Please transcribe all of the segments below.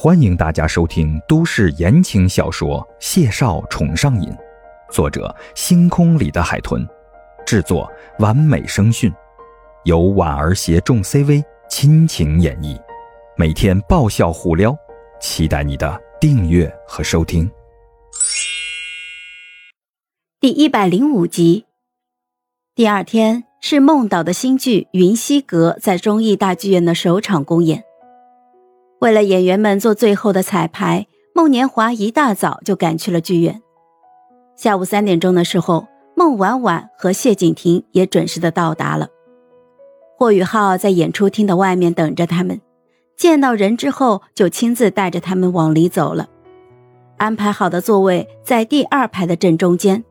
欢迎大家收听都市言情小说《谢少宠上瘾》，作者：星空里的海豚，制作：完美声讯，由婉儿携众 CV 亲情演绎，每天爆笑互撩，期待你的订阅和收听。第一百零五集。第二天是孟岛的新剧《云溪阁》在中艺大剧院的首场公演。为了演员们做最后的彩排，孟年华一大早就赶去了剧院。下午三点钟的时候，孟婉婉和谢景婷也准时的到达了。霍宇浩在演出厅的外面等着他们，见到人之后就亲自带着他们往里走了。安排好的座位在第二排的正中间。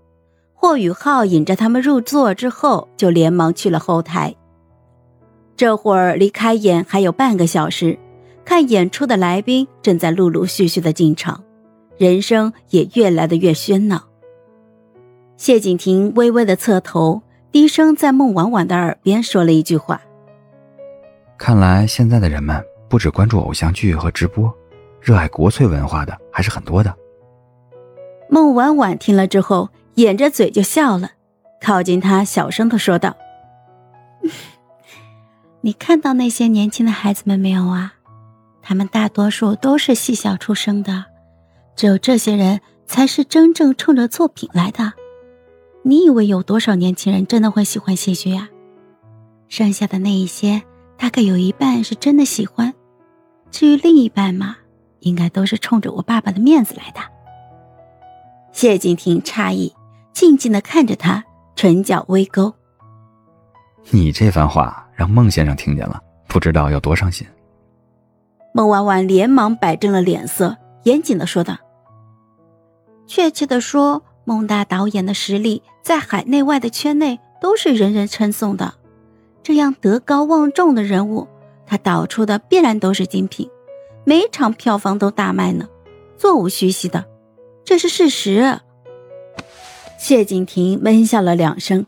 霍宇浩引着他们入座之后，就连忙去了后台。这会儿离开演还有半个小时。看演出的来宾正在陆陆续续的进场，人声也越来的越喧闹。谢景亭微微的侧头，低声在孟婉婉的耳边说了一句话：“看来现在的人们不只关注偶像剧和直播，热爱国粹文化的还是很多的。”孟婉婉听了之后，掩着嘴就笑了，靠近他小声的说道：“你看到那些年轻的孩子们没有啊？”他们大多数都是戏校出生的，只有这些人才是真正冲着作品来的。你以为有多少年轻人真的会喜欢戏剧啊？剩下的那一些，大概有一半是真的喜欢，至于另一半嘛，应该都是冲着我爸爸的面子来的。谢景亭诧异，静静的看着他，唇角微勾。你这番话让孟先生听见了，不知道有多伤心。孟婉婉连忙摆正了脸色，严谨的说道：“确切的说，孟大导演的实力在海内外的圈内都是人人称颂的。这样德高望重的人物，他导出的必然都是精品，每场票房都大卖呢，座无虚席的，这是事实。”谢景亭闷笑了两声，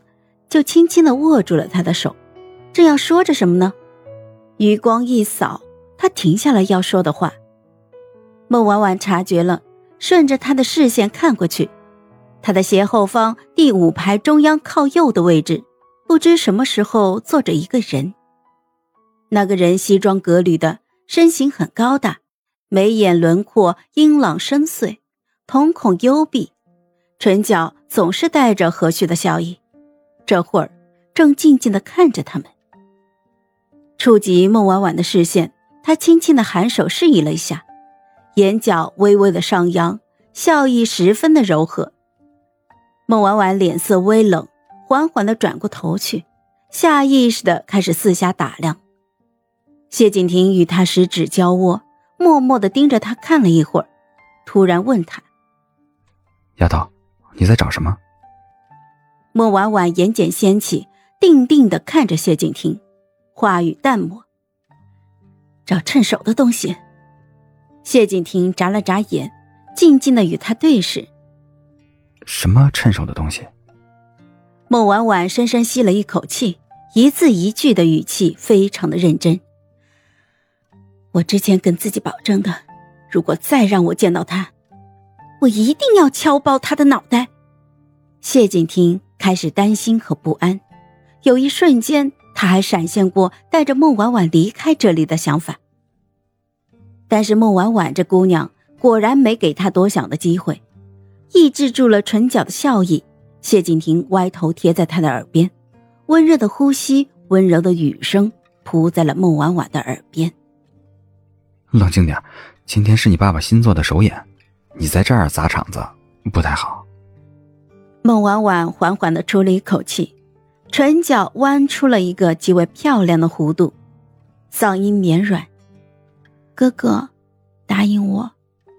就轻轻的握住了他的手，正要说着什么呢，余光一扫。他停下了要说的话，孟婉婉察觉了，顺着他的视线看过去，他的斜后方第五排中央靠右的位置，不知什么时候坐着一个人。那个人西装革履的，身形很高大，眉眼轮廓英朗深邃，瞳孔幽闭，唇角总是带着和煦的笑意，这会儿正静静的看着他们。触及孟婉婉的视线。他轻轻的颔首示意了一下，眼角微微的上扬，笑意十分的柔和。孟婉婉脸色微冷，缓缓的转过头去，下意识的开始四下打量。谢景亭与他十指交握，默默的盯着他看了一会儿，突然问他：“丫头，你在找什么？”孟婉婉眼睑掀起，定定的看着谢景亭，话语淡漠。找趁手的东西。谢景亭眨了眨眼，静静的与他对视。什么趁手的东西？孟婉婉深深吸了一口气，一字一句的语气非常的认真。我之前跟自己保证的，如果再让我见到他，我一定要敲爆他的脑袋。谢景亭开始担心和不安，有一瞬间。他还闪现过带着孟婉婉离开这里的想法，但是孟婉婉这姑娘果然没给他多想的机会，抑制住了唇角的笑意。谢景亭歪头贴在他的耳边，温热的呼吸，温柔的语声扑在了孟婉婉的耳边。冷静点，今天是你爸爸新做的首演，你在这儿砸场子不太好。孟婉婉缓缓的出了一口气。唇角弯出了一个极为漂亮的弧度，嗓音绵软：“哥哥，答应我，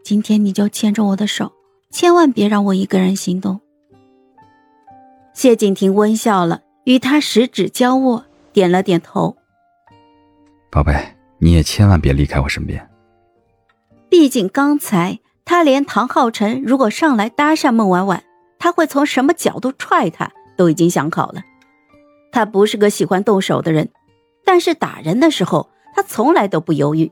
今天你就牵着我的手，千万别让我一个人行动。”谢景亭温笑了，与他十指交握，点了点头：“宝贝，你也千万别离开我身边。”毕竟刚才他连唐浩辰如果上来搭讪孟婉婉，他会从什么角度踹他，都已经想好了。他不是个喜欢动手的人，但是打人的时候，他从来都不犹豫。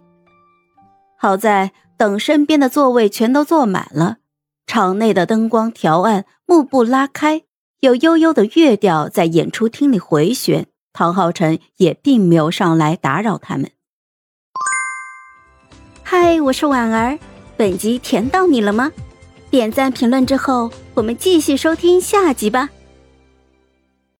好在等身边的座位全都坐满了，场内的灯光调暗，幕布拉开，有悠悠的乐调在演出厅里回旋。唐浩辰也并没有上来打扰他们。嗨，我是婉儿，本集甜到你了吗？点赞评论之后，我们继续收听下集吧。